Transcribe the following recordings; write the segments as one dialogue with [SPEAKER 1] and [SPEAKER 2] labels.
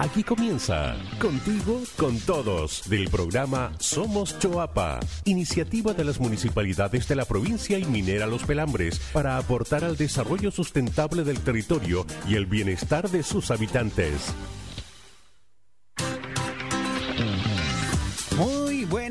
[SPEAKER 1] Aquí comienza Contigo con Todos del programa Somos Choapa, iniciativa de las municipalidades de la provincia y minera Los Pelambres para aportar al desarrollo sustentable del territorio y el bienestar de sus habitantes.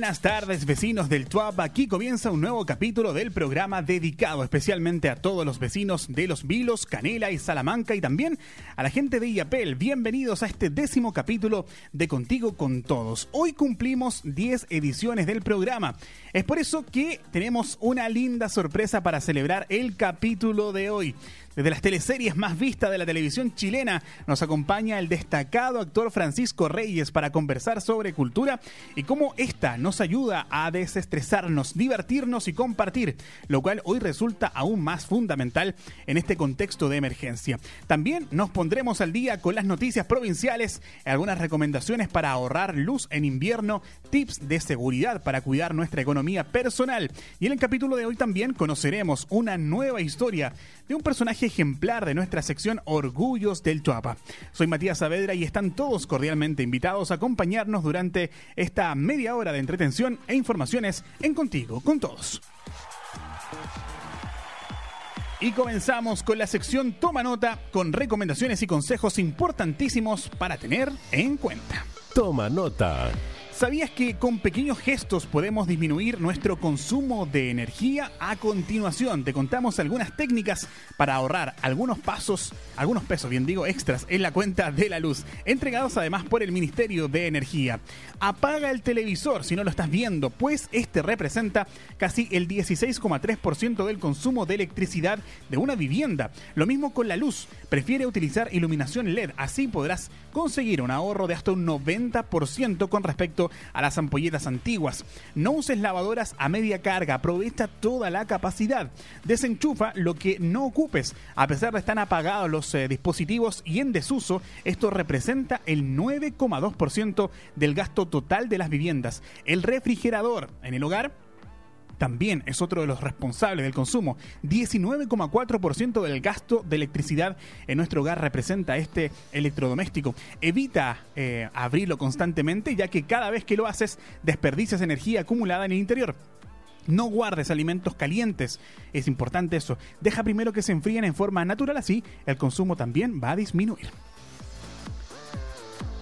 [SPEAKER 2] Buenas tardes vecinos del TUAP. Aquí comienza un nuevo capítulo del programa dedicado especialmente a todos los vecinos de Los Vilos, Canela y Salamanca y también a la gente de Iapel. Bienvenidos a este décimo capítulo de Contigo con Todos. Hoy cumplimos 10 ediciones del programa. Es por eso que tenemos una linda sorpresa para celebrar el capítulo de hoy. Desde las teleseries más vistas de la televisión chilena nos acompaña el destacado actor Francisco Reyes para conversar sobre cultura y cómo esta nos ayuda a desestresarnos, divertirnos y compartir, lo cual hoy resulta aún más fundamental en este contexto de emergencia. También nos pondremos al día con las noticias provinciales, algunas recomendaciones para ahorrar luz en invierno, tips de seguridad para cuidar nuestra economía personal y en el capítulo de hoy también conoceremos una nueva historia de un personaje ejemplar de nuestra sección Orgullos del Chuapa. Soy Matías Saavedra y están todos cordialmente invitados a acompañarnos durante esta media hora de entretención e informaciones en Contigo con Todos. Y comenzamos con la sección Toma Nota con recomendaciones y consejos importantísimos para tener en cuenta.
[SPEAKER 1] Toma Nota.
[SPEAKER 2] ¿Sabías que con pequeños gestos podemos disminuir nuestro consumo de energía? A continuación te contamos algunas técnicas para ahorrar algunos pasos, algunos pesos, bien digo, extras en la cuenta de la luz, entregados además por el Ministerio de Energía. Apaga el televisor si no lo estás viendo, pues este representa casi el 16,3% del consumo de electricidad de una vivienda. Lo mismo con la luz, prefiere utilizar iluminación LED, así podrás conseguir un ahorro de hasta un 90% con respecto a las ampolletas antiguas. No uses lavadoras a media carga, aprovecha toda la capacidad. Desenchufa lo que no ocupes. A pesar de estar apagados los eh, dispositivos y en desuso, esto representa el 9,2% del gasto total de las viviendas. El refrigerador en el hogar también es otro de los responsables del consumo. 19,4% del gasto de electricidad en nuestro hogar representa este electrodoméstico. Evita eh, abrirlo constantemente ya que cada vez que lo haces desperdicias energía acumulada en el interior. No guardes alimentos calientes. Es importante eso. Deja primero que se enfríen en forma natural, así el consumo también va a disminuir.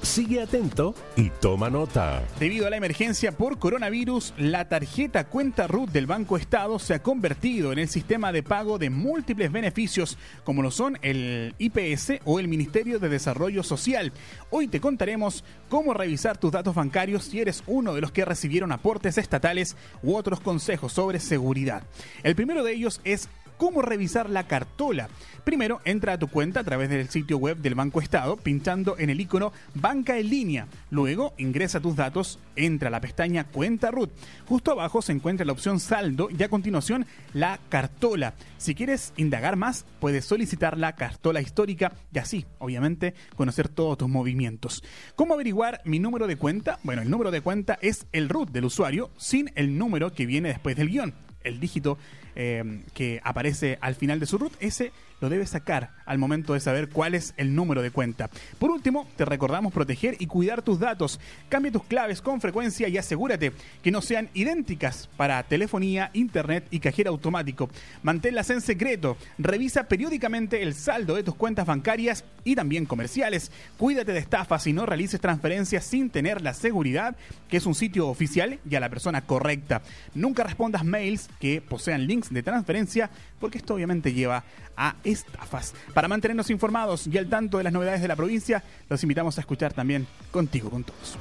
[SPEAKER 1] Sigue atento y toma nota.
[SPEAKER 2] Debido a la emergencia por coronavirus, la tarjeta cuenta RUT del Banco Estado se ha convertido en el sistema de pago de múltiples beneficios, como lo son el IPS o el Ministerio de Desarrollo Social. Hoy te contaremos cómo revisar tus datos bancarios si eres uno de los que recibieron aportes estatales u otros consejos sobre seguridad. El primero de ellos es cómo revisar la cartola. Primero, entra a tu cuenta a través del sitio web del Banco Estado, pinchando en el icono Banca en línea. Luego, ingresa tus datos, entra a la pestaña Cuenta RUT. Justo abajo se encuentra la opción Saldo y a continuación la cartola. Si quieres indagar más, puedes solicitar la cartola histórica y así, obviamente, conocer todos tus movimientos. ¿Cómo averiguar mi número de cuenta? Bueno, el número de cuenta es el RUT del usuario sin el número que viene después del guion el dígito eh, que aparece al final de su root, ese lo debes sacar al momento de saber cuál es el número de cuenta. Por último, te recordamos proteger y cuidar tus datos. Cambia tus claves con frecuencia y asegúrate que no sean idénticas para telefonía, internet y cajero automático. Manténlas en secreto. Revisa periódicamente el saldo de tus cuentas bancarias y también comerciales. Cuídate de estafas y no realices transferencias sin tener la seguridad que es un sitio oficial y a la persona correcta. Nunca respondas mails que posean links de transferencia porque esto obviamente lleva a estafas. Para mantenernos informados y al tanto de las novedades de la provincia, los invitamos a escuchar también contigo con todos.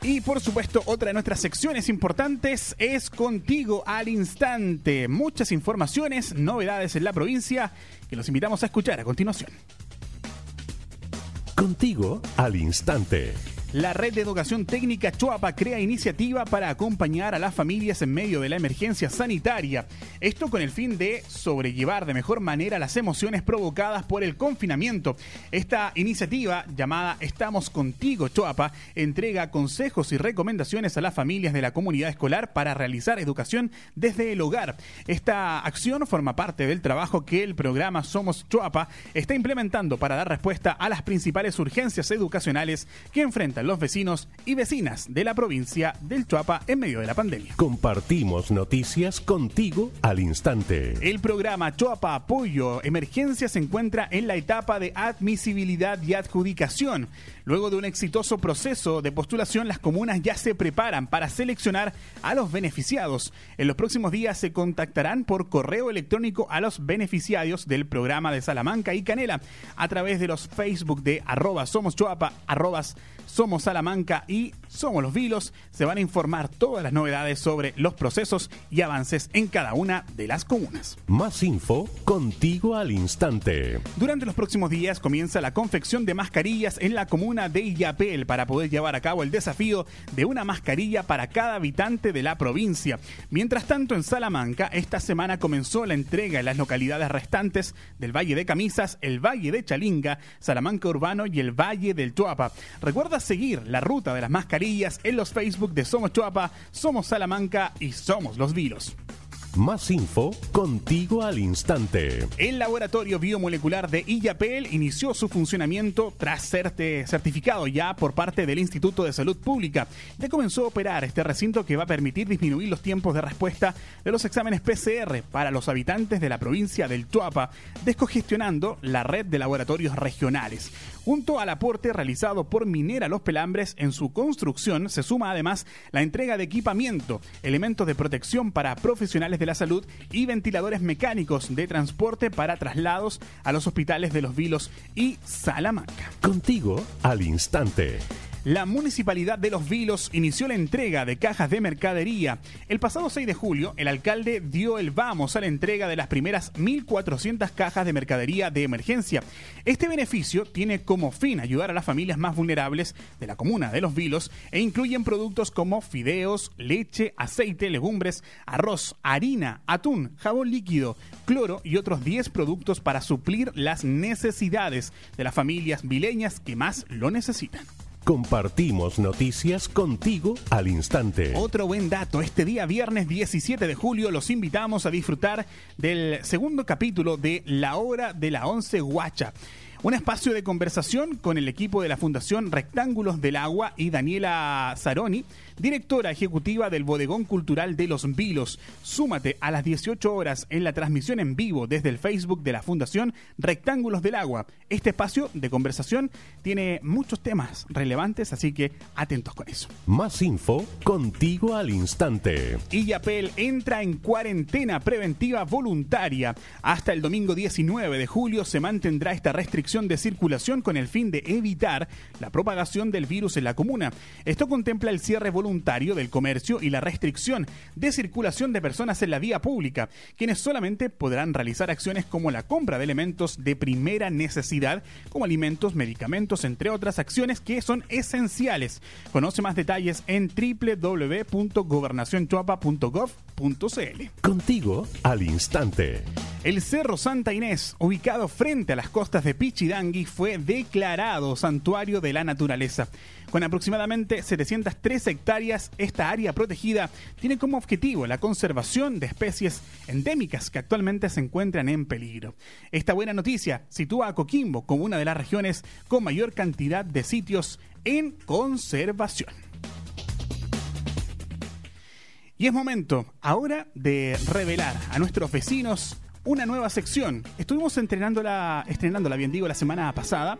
[SPEAKER 2] Y por supuesto, otra de nuestras secciones importantes es Contigo al Instante. Muchas informaciones, novedades en la provincia que los invitamos a escuchar a continuación.
[SPEAKER 1] Contigo al Instante.
[SPEAKER 2] La Red de Educación Técnica Chuapa crea iniciativa para acompañar a las familias en medio de la emergencia sanitaria. Esto con el fin de sobrellevar de mejor manera las emociones provocadas por el confinamiento. Esta iniciativa, llamada Estamos Contigo Chuapa, entrega consejos y recomendaciones a las familias de la comunidad escolar para realizar educación desde el hogar. Esta acción forma parte del trabajo que el programa Somos Chuapa está implementando para dar respuesta a las principales urgencias educacionales que enfrentan los vecinos y vecinas de la provincia del Chuapa en medio de la pandemia.
[SPEAKER 1] Compartimos noticias contigo al instante.
[SPEAKER 2] El programa Chuapa Apoyo Emergencia se encuentra en la etapa de admisibilidad y adjudicación. Luego de un exitoso proceso de postulación, las comunas ya se preparan para seleccionar a los beneficiados. En los próximos días se contactarán por correo electrónico a los beneficiarios del programa de Salamanca y Canela a través de los Facebook de arroba somos chuapa, arrobas somos Salamanca y Somos los Vilos. Se van a informar todas las novedades sobre los procesos y avances en cada una de las comunas.
[SPEAKER 1] Más info contigo al instante.
[SPEAKER 2] Durante los próximos días comienza la confección de mascarillas en la comuna de Illapel para poder llevar a cabo el desafío de una mascarilla para cada habitante de la provincia. Mientras tanto, en Salamanca, esta semana comenzó la entrega en las localidades restantes del Valle de Camisas, el Valle de Chalinga, Salamanca Urbano y el Valle del Tuapa. Recuerda seguir la ruta de las mascarillas en los Facebook de Somos Chuapa, Somos Salamanca y Somos Los Vilos.
[SPEAKER 1] Más info contigo al instante.
[SPEAKER 2] El laboratorio biomolecular de Illapel inició su funcionamiento tras ser certificado ya por parte del Instituto de Salud Pública. Ya comenzó a operar este recinto que va a permitir disminuir los tiempos de respuesta de los exámenes PCR para los habitantes de la provincia del Tuapa, descongestionando la red de laboratorios regionales. Junto al aporte realizado por Minera Los Pelambres en su construcción, se suma además la entrega de equipamiento, elementos de protección para profesionales de la salud y ventiladores mecánicos de transporte para traslados a los hospitales de Los Vilos y Salamanca.
[SPEAKER 1] Contigo al instante.
[SPEAKER 2] La Municipalidad de Los Vilos inició la entrega de cajas de mercadería. El pasado 6 de julio, el alcalde dio el vamos a la entrega de las primeras 1.400 cajas de mercadería de emergencia. Este beneficio tiene como fin ayudar a las familias más vulnerables de la comuna de Los Vilos e incluyen productos como fideos, leche, aceite, legumbres, arroz, harina, atún, jabón líquido, cloro y otros 10 productos para suplir las necesidades de las familias vileñas que más lo necesitan.
[SPEAKER 1] Compartimos noticias contigo al instante.
[SPEAKER 2] Otro buen dato, este día viernes 17 de julio los invitamos a disfrutar del segundo capítulo de La Hora de la Once Guacha. Un espacio de conversación con el equipo de la Fundación Rectángulos del Agua y Daniela Zaroni, directora ejecutiva del Bodegón Cultural de Los Vilos. Súmate a las 18 horas en la transmisión en vivo desde el Facebook de la Fundación Rectángulos del Agua. Este espacio de conversación tiene muchos temas relevantes, así que atentos con eso.
[SPEAKER 1] Más info contigo al instante.
[SPEAKER 2] Illapel entra en cuarentena preventiva voluntaria. Hasta el domingo 19 de julio se mantendrá esta restricción de circulación con el fin de evitar la propagación del virus en la comuna. Esto contempla el cierre voluntario del comercio y la restricción de circulación de personas en la vía pública, quienes solamente podrán realizar acciones como la compra de elementos de primera necesidad, como alimentos, medicamentos, entre otras acciones que son esenciales. Conoce más detalles en www.gobernacionchuapa.gov.cl.
[SPEAKER 1] Contigo al instante.
[SPEAKER 2] El Cerro Santa Inés, ubicado frente a las costas de Pichidangui, fue declarado santuario de la naturaleza. Con aproximadamente 703 hectáreas, esta área protegida tiene como objetivo la conservación de especies endémicas que actualmente se encuentran en peligro. Esta buena noticia sitúa a Coquimbo como una de las regiones con mayor cantidad de sitios en conservación. Y es momento ahora de revelar a nuestros vecinos una nueva sección. Estuvimos entrenándola, estrenándola, bien digo, la semana pasada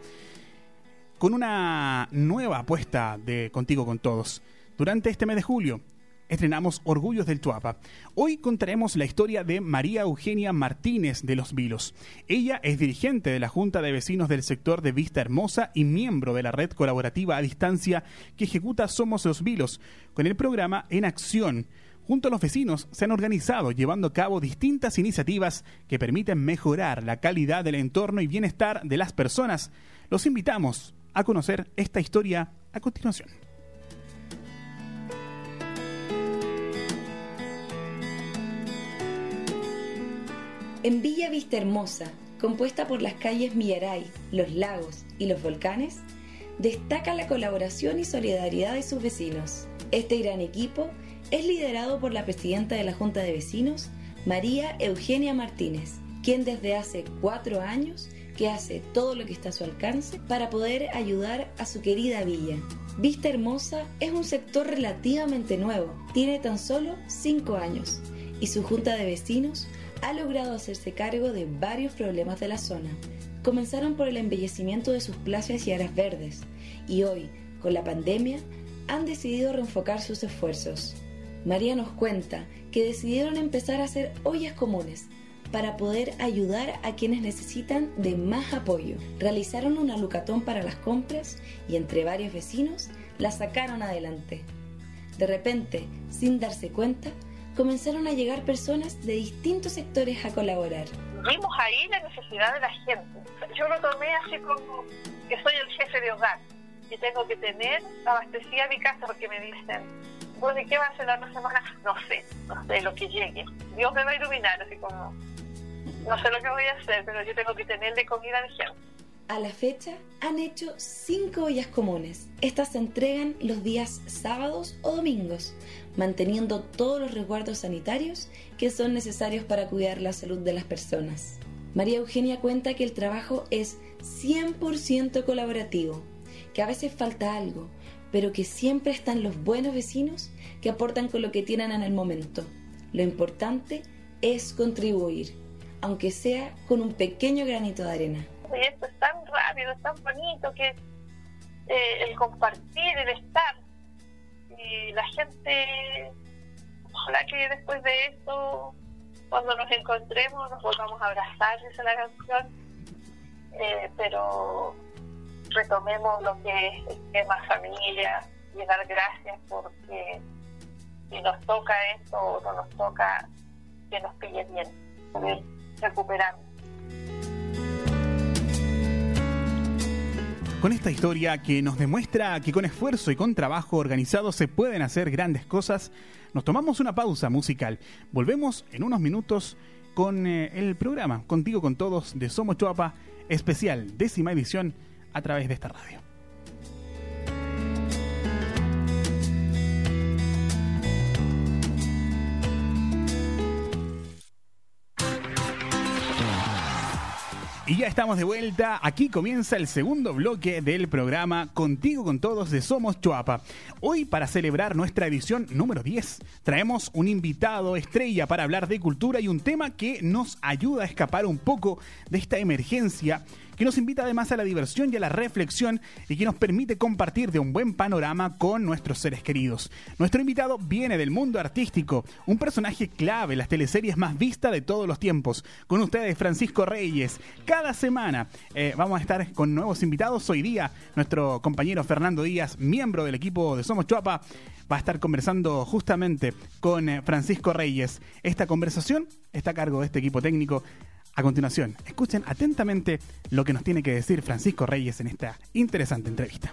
[SPEAKER 2] con una nueva apuesta de Contigo con Todos. Durante este mes de julio estrenamos Orgullos del Tuapa. Hoy contaremos la historia de María Eugenia Martínez de Los Vilos. Ella es dirigente de la Junta de Vecinos del sector de Vista Hermosa y miembro de la red colaborativa a distancia que ejecuta Somos Los Vilos, con el programa En Acción Junto a los vecinos se han organizado llevando a cabo distintas iniciativas que permiten mejorar la calidad del entorno y bienestar de las personas. Los invitamos a conocer esta historia a continuación.
[SPEAKER 3] En Villa Vista Hermosa, compuesta por las calles Millaray, los lagos y los volcanes, destaca la colaboración y solidaridad de sus vecinos. Este gran equipo es liderado por la presidenta de la Junta de Vecinos, María Eugenia Martínez, quien desde hace cuatro años que hace todo lo que está a su alcance para poder ayudar a su querida villa. Vista Hermosa es un sector relativamente nuevo, tiene tan solo cinco años y su junta de vecinos ha logrado hacerse cargo de varios problemas de la zona. Comenzaron por el embellecimiento de sus plazas y áreas verdes y hoy, con la pandemia, han decidido reenfocar sus esfuerzos. María nos cuenta que decidieron empezar a hacer ollas comunes para poder ayudar a quienes necesitan de más apoyo. Realizaron una lucatón para las compras y entre varios vecinos la sacaron adelante. De repente, sin darse cuenta, comenzaron a llegar personas de distintos sectores a colaborar.
[SPEAKER 4] Vimos ahí la necesidad de la gente. Yo lo tomé así como que soy el jefe de hogar y tengo que tener abastecida mi casa porque me dicen, ¿y qué va a hacer la semana? No sé, no sé lo que llegue. Dios me va a iluminar, así como, no sé lo que voy a hacer, pero yo tengo que tener de comida de gente.
[SPEAKER 3] A la fecha han hecho cinco ollas comunes. Estas se entregan los días sábados o domingos, manteniendo todos los resguardos sanitarios que son necesarios para cuidar la salud de las personas. María Eugenia cuenta que el trabajo es 100% colaborativo, que a veces falta algo, pero que siempre están los buenos vecinos que aportan con lo que tienen en el momento. Lo importante es contribuir, aunque sea con un pequeño granito de arena.
[SPEAKER 4] Y esto es tan rápido, es tan bonito que eh, el compartir, el estar, y la gente, ojalá que después de esto, cuando nos encontremos, nos volvamos a abrazar, dice la canción, eh, pero retomemos lo que es el tema familia y dar gracias porque si nos toca esto o no nos toca, que nos pille bien, recuperarnos.
[SPEAKER 2] Con esta historia que nos demuestra que con esfuerzo y con trabajo organizado se pueden hacer grandes cosas, nos tomamos una pausa musical. Volvemos en unos minutos con eh, el programa Contigo con Todos de Somos Chuapa, especial décima edición a través de esta radio. Ya estamos de vuelta. Aquí comienza el segundo bloque del programa Contigo con Todos de Somos Chuapa. Hoy, para celebrar nuestra edición número 10, traemos un invitado estrella para hablar de cultura y un tema que nos ayuda a escapar un poco de esta emergencia que nos invita además a la diversión y a la reflexión y que nos permite compartir de un buen panorama con nuestros seres queridos. Nuestro invitado viene del mundo artístico, un personaje clave en las teleseries más vistas de todos los tiempos. Con ustedes, Francisco Reyes. Cada semana eh, vamos a estar con nuevos invitados. Hoy día, nuestro compañero Fernando Díaz, miembro del equipo de Somos Chuapa, va a estar conversando justamente con eh, Francisco Reyes. Esta conversación está a cargo de este equipo técnico a continuación, escuchen atentamente lo que nos tiene que decir Francisco Reyes en esta interesante entrevista.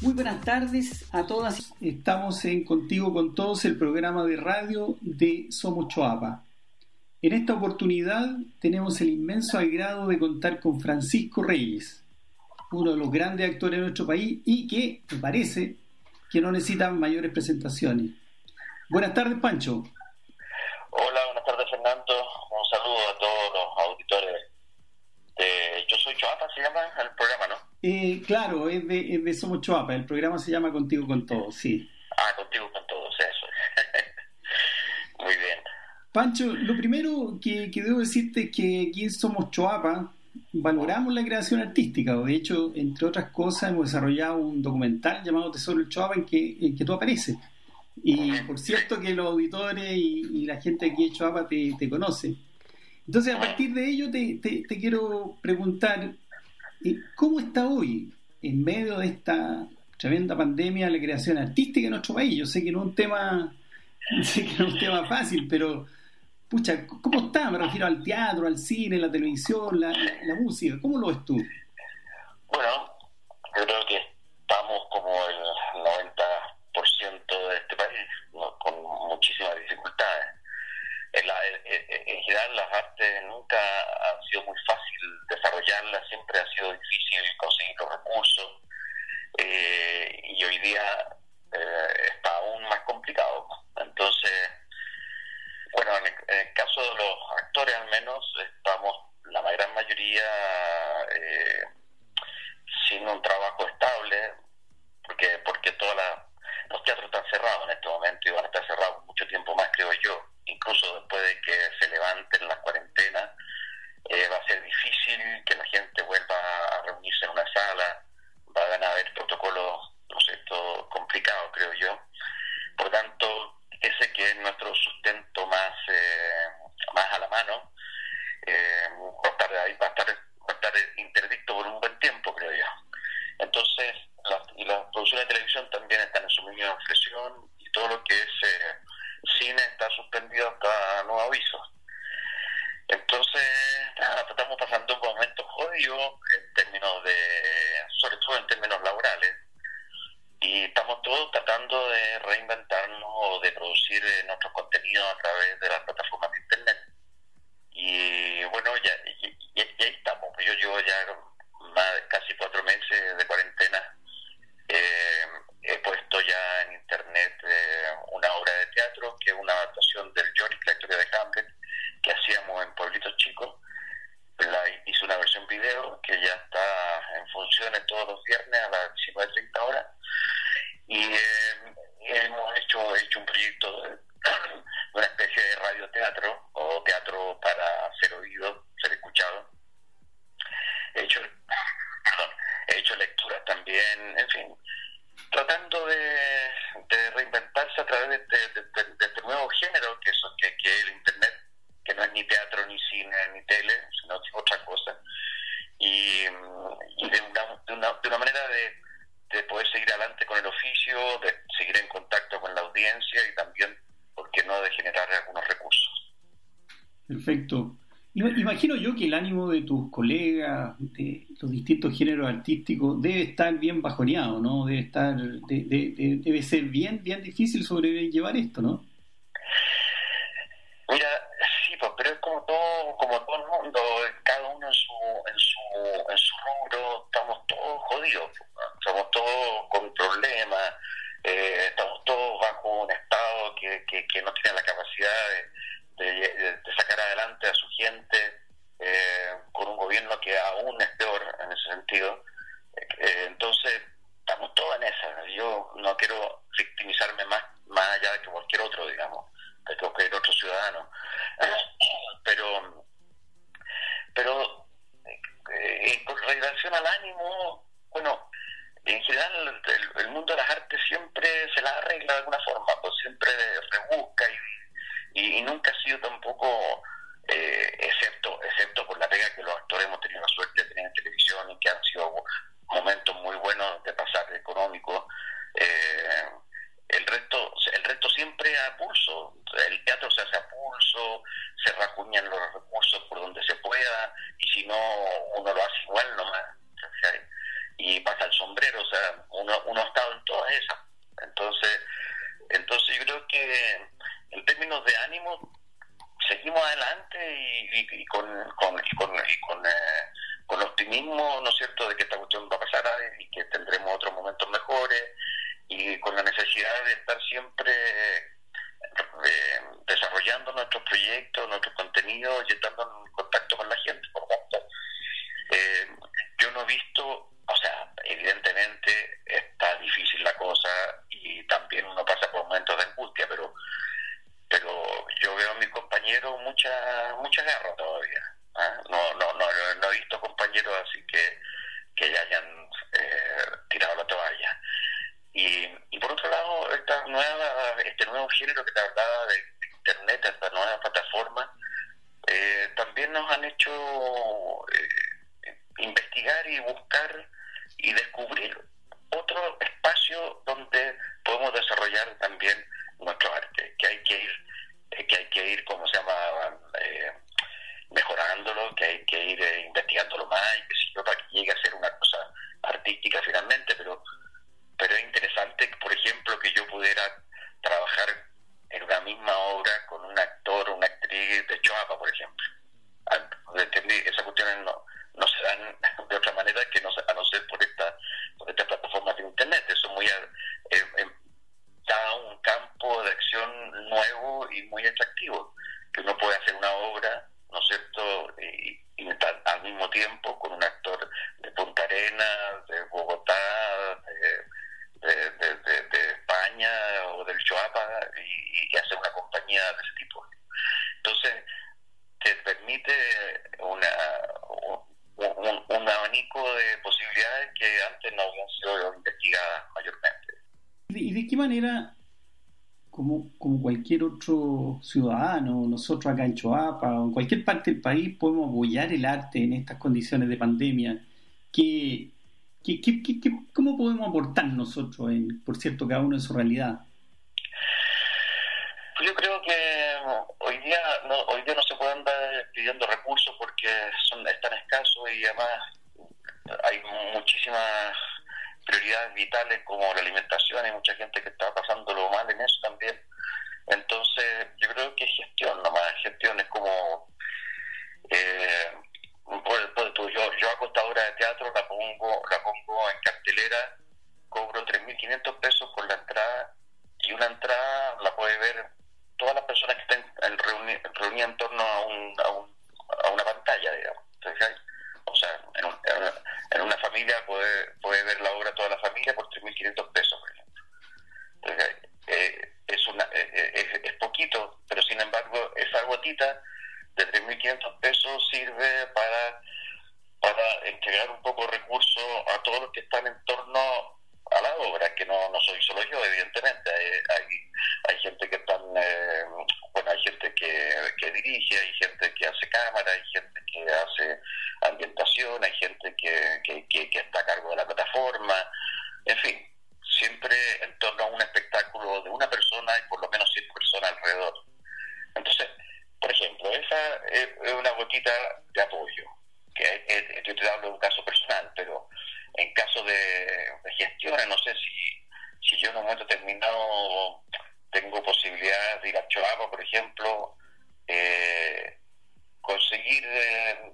[SPEAKER 5] Muy buenas tardes a todas. Estamos en Contigo con Todos, el programa de radio de Somos Choapa. En esta oportunidad tenemos el inmenso agrado de contar con Francisco Reyes, uno de los grandes actores de nuestro país y que, me parece, que no necesita mayores presentaciones. Buenas tardes, Pancho.
[SPEAKER 6] Hola, buenas tardes Fernando. Un saludo a todos los auditores de Yo Soy Choapa, se llama el programa, ¿no?
[SPEAKER 5] Eh, claro, es de, de, Somos Choapa, el programa se llama Contigo con Todos, sí.
[SPEAKER 6] Ah, Contigo con Todos, eso. Muy bien.
[SPEAKER 5] Pancho, lo primero que, que, debo decirte es que aquí en Somos Choapa valoramos la creación artística. De hecho, entre otras cosas, hemos desarrollado un documental llamado Tesoro del Choapa en que, en que tú apareces. Y por cierto que los auditores y, la gente aquí de Choapa te, te, conoce. Entonces, a ah. partir de ello, te, te, quiero preguntar, eh, ¿cómo está hoy, en medio de esta tremenda pandemia, la creación artística en nuestro país? Yo sé que no es un tema, sé que no es un tema fácil, pero, pucha, ¿cómo está? Me refiero al teatro, al cine, la televisión, la, la, la música. ¿Cómo lo ves tú?
[SPEAKER 6] Bueno, yo creo que estamos ser oído, ser escuchado. He hecho, perdón, he hecho lecturas también el
[SPEAKER 5] ánimo de tus colegas, de los distintos géneros artísticos, debe estar bien bajoneado, ¿no? Debe estar, debe ser bien, bien difícil sobrellevar esto, ¿no?
[SPEAKER 6] Mira, sí, pues, pero es como todo, como todo el mundo, cada uno en su, en su, en su rubro, estamos todos jodidos, pues, estamos todos con problemas, eh, estamos todos bajo un estado que, que, no tiene la capacidad de, sacar adelante a su gente gobierno que aún es peor en ese sentido. Eh, entonces, estamos todos en esa. Yo no quiero victimizarme más, más allá de que cualquier otro, digamos, que cualquier otro ciudadano. Pero, pero eh, eh, en relación al ánimo, y pasa el sombrero, o sea, uno, unos nos han hecho eh, investigar y buscar y descubrir otro espacio donde podemos desarrollar también nuestro arte, que hay que ir, eh, que hay que ir, ¿cómo se llama? Eh, mejorándolo, que hay que ir investigándolo más y que sirva para que llegue a ser una cosa artística finalmente, pero pero es interesante, por ejemplo, que yo pudiera trabajar en una misma obra con un actor o una actriz de Choapa, por ejemplo. Esas cuestiones no, no se dan de otra manera que no, a no ser por esta por estas plataformas de internet. Eso muy eh, eh, da un campo de acción nuevo y muy atractivo, que uno puede hacer una obra, ¿no es cierto?, y, al mismo tiempo con un actor de Punta Arenas, de Bogotá, de, de, España o del Choapa y, hacer una compañía de ese tipo. Entonces, permite una, un, abanico de posibilidades que antes no habían sido investigadas mayormente.
[SPEAKER 5] ¿Y de qué manera, como, como cualquier otro ciudadano, nosotros acá en Choapa o en cualquier parte del país, podemos apoyar el arte en estas condiciones de pandemia? ¿Qué, qué, qué, qué cómo podemos aportar nosotros, en, por cierto, cada uno en su realidad?
[SPEAKER 6] Pues yo creo que hoy día no, hoy día no se pidiendo recursos porque son están escasos y además hay muchísimas prioridades vitales como la alimentación, hay mucha gente que está pasándolo mal en eso también. Entonces, yo creo que gestión nomás, gestión es como... Eh, yo, yo hago esta obra de teatro, la pongo, la pongo en cartelera, cobro 3.500 pesos por la entrada y una entrada la puede ver todas las personas que estén reunidas en torno a, un, a, una digamos. O sea, en, una familia puede, puede ver la obra toda la familia por 3.500 pesos, por ejemplo. Eh, es, una, eh, eh, es, poquito, pero sin embargo esa gotita de 3.500 pesos sirve para, para entregar un poco de recursos a todos los que están en torno a la obra, que no, no soy solo yo, evidentemente. Hay, hay, gente que están, eh, bueno, hay gente que, que dirige, hay gente que hace cámara, hay gente que hace ambientación, hay gente que, que, que, está a cargo de la plataforma, en fin, siempre en torno a un espectáculo de una persona y por lo menos siete personas alrededor. Entonces, por ejemplo, esa es una gotita de apoyo, que yo te hablo de un caso personal, pero en caso de, gestiones, no sé si, si yo en un momento determinado tengo posibilidades de ir a Choapa, por ejemplo, eh, conseguir, eh,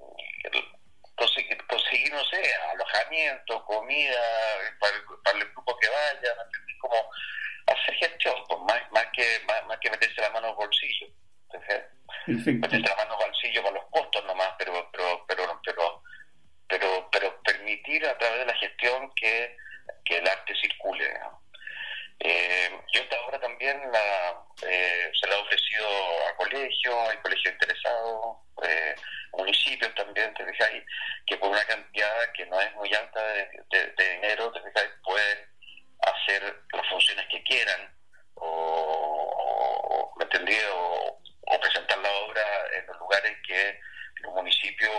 [SPEAKER 6] conseguir, conseguir, no sé, alojamiento, comida para, para el grupo que vaya, como hacer gestión, pues, más, más, que, más, que meterse la mano en el bolsillo. Meterse la mano en el bolsillo para los costos nomás, pero, pero, pero, pero pero, pero permitir a través de la gestión que, el arte circule. Eh, yo esta obra también la, eh, se la he ofrecido a colegios, hay colegios interesados, eh, municipios también, te fijáis, que por una cantidad que no es muy alta de, dinero, te fijáis, pueden hacer las funciones que quieran, o, ¿me entendí? O, o presentar la obra en los lugares que los municipios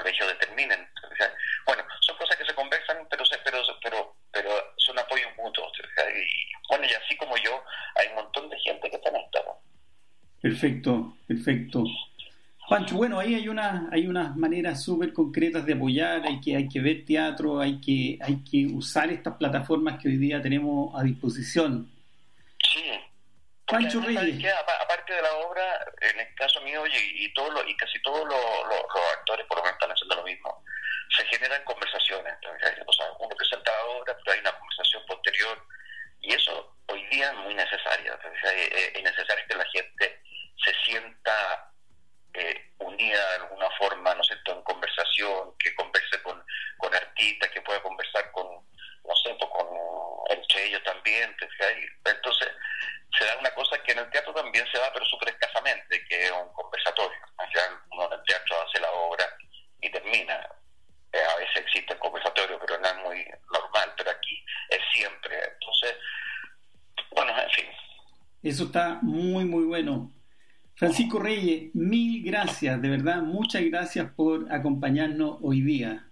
[SPEAKER 6] o los colegios determinen. Bueno, son cosas que se conversan, pero pero pero pero son apoyos mutuos. Y bueno, y así como yo, hay un montón de gente que está en esto.
[SPEAKER 5] Perfecto, perfecto. Pancho, bueno, ahí hay una, hay unas maneras súper concretas de apoyar, hay que, hay que ver teatro, hay que, hay que usar estas plataformas que hoy día tenemos a disposición.
[SPEAKER 6] Sí, Pancho Reyes. aparte de la obra, en el caso mío y, y, todo y casi todos los, por lo menos están haciendo lo mismo, se generan conversaciones. O sea, uno presenta la obra, pero hay una conversación posterior y eso hoy día es muy necesario. Es necesario que la gente se sienta eh, unida de alguna forma, ¿no sé, en conversación, que converse con, con artistas, que pueda conversar con, no sé, pues con, entre ellos también. Entonces, se da una cosa que en el teatro también se da, pero súper escasamente, que es un conversatorio. uno en el teatro hace la obra y termina. Eh, a veces existe el conversatorio, pero no es muy normal, pero aquí es siempre. Entonces, bueno, en fin.
[SPEAKER 5] Eso está muy, muy bueno. Francisco Reyes, mil gracias, de verdad, muchas gracias por acompañarnos hoy día.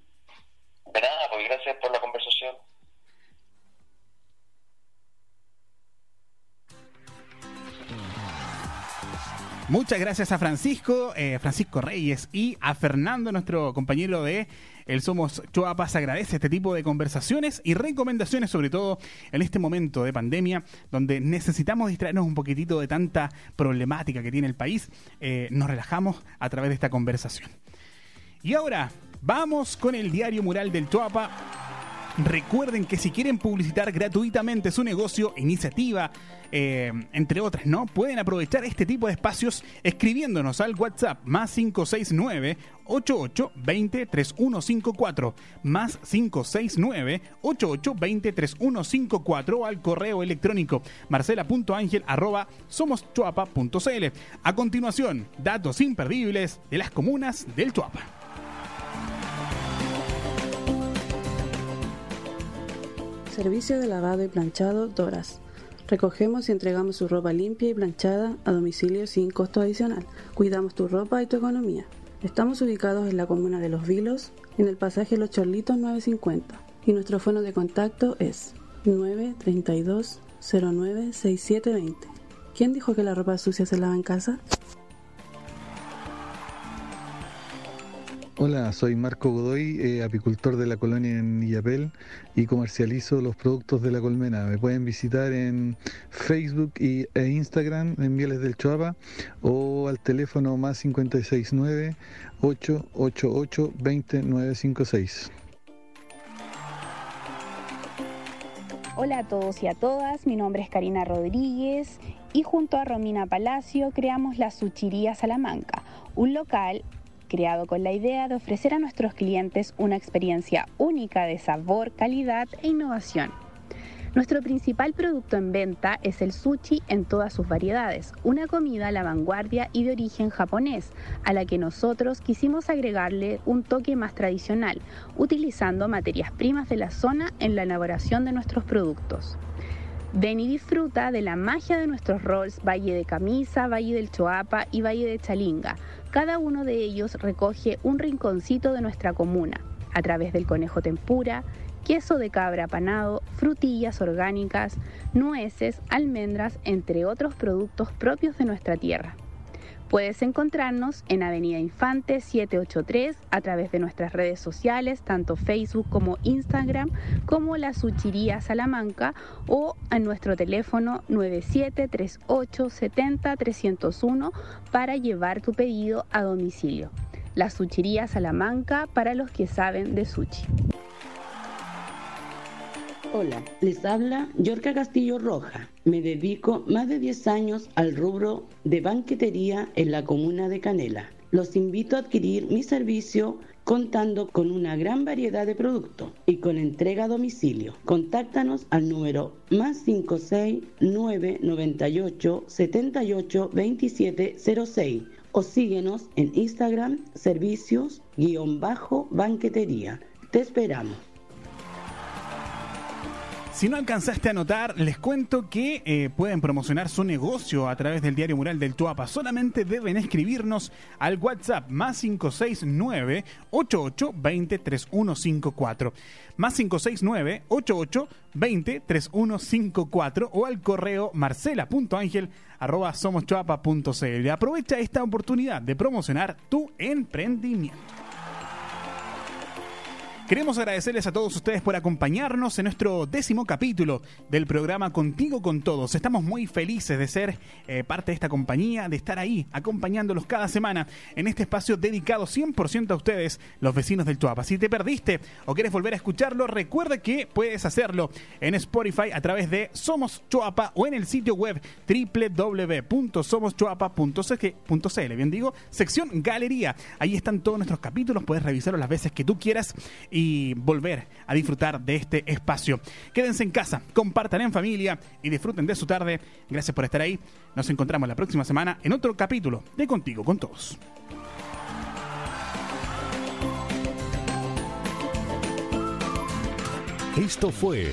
[SPEAKER 2] Muchas gracias a Francisco, eh, Francisco Reyes y a Fernando, nuestro compañero de El Somos Choapa. Se agradece este tipo de conversaciones y recomendaciones, sobre todo en este momento de pandemia, donde necesitamos distraernos un poquitito de tanta problemática que tiene el país. Eh, nos relajamos a través de esta conversación. Y ahora, vamos con el diario mural del Choapa Recuerden que si quieren publicitar gratuitamente su negocio, iniciativa, eh, entre otras, ¿no? Pueden aprovechar este tipo de espacios escribiéndonos al WhatsApp más 569 88 20 3154 más 569 88 20 3154 o al correo electrónico marcela.angel arroba somoschuapa.cl. A continuación, datos imperdibles de las comunas del Chuapa.
[SPEAKER 7] Servicio de lavado y planchado Doras. Recogemos y entregamos su ropa limpia y planchada a domicilio sin costo adicional. Cuidamos tu ropa y tu economía. Estamos ubicados en la comuna de Los Vilos, en el pasaje Los Chorlitos 950. Y nuestro fono de contacto es 932 09 6720. ¿Quién dijo que la ropa sucia se lava en casa?
[SPEAKER 8] Hola, soy Marco Godoy, eh, apicultor de la colonia en Illapel y comercializo los productos de la colmena. Me pueden visitar en Facebook y, e Instagram en Mieles del Choapa o al teléfono más 569 888 20956.
[SPEAKER 9] Hola a todos y a todas, mi nombre es Karina Rodríguez y junto a Romina Palacio creamos la Suchiría Salamanca, un local creado con la idea de ofrecer a nuestros clientes una experiencia única de sabor, calidad e innovación. Nuestro principal producto en venta es el sushi en todas sus variedades, una comida a la vanguardia y de origen japonés, a la que nosotros quisimos agregarle un toque más tradicional, utilizando materias primas de la zona en la elaboración de nuestros productos. Ven y disfruta de la magia de nuestros rolls Valle de Camisa, Valle del Choapa y Valle de Chalinga. Cada uno de ellos recoge un rinconcito de nuestra comuna, a través del conejo tempura, queso de cabra panado, frutillas orgánicas, nueces, almendras, entre otros productos propios de nuestra tierra. Puedes encontrarnos en Avenida Infante 783 a través de nuestras redes sociales, tanto Facebook como Instagram, como la Suchiría Salamanca o a nuestro teléfono 973870 para llevar tu pedido a domicilio. La Suchiría Salamanca para los que saben de sushi.
[SPEAKER 10] Hola, les habla Yorca Castillo Roja. Me dedico más de 10 años al rubro de banquetería en la comuna de Canela. Los invito a adquirir mi servicio contando con una gran variedad de productos y con entrega a domicilio. Contáctanos al número más 569 98 78 27 06 o síguenos en Instagram servicios guion bajo banquetería. Te esperamos.
[SPEAKER 2] Si no alcanzaste a notar, les cuento que eh, pueden promocionar su negocio a través del diario mural del Tuapa. Solamente deben escribirnos al WhatsApp más 569 88 20 3154 más 569 88 20 3154 o al correo marcela.angel arroba somoschoapa.cl. Aprovecha esta oportunidad de promocionar tu emprendimiento. Queremos agradecerles a todos ustedes por acompañarnos en nuestro décimo capítulo del programa Contigo con Todos. Estamos muy felices de ser eh, parte de esta compañía, de estar ahí acompañándolos cada semana en este espacio dedicado 100% a ustedes, los vecinos del Chuapa. Si te perdiste o quieres volver a escucharlo, recuerda que puedes hacerlo en Spotify a través de Somos Chuapa o en el sitio web www.somoschuapa.cl. Bien digo, sección Galería. Ahí están todos nuestros capítulos, puedes revisarlos las veces que tú quieras y volver a disfrutar de este espacio. Quédense en casa, compartan en familia y disfruten de su tarde. Gracias por estar ahí. Nos encontramos la próxima semana en otro capítulo de Contigo con Todos.
[SPEAKER 1] Esto fue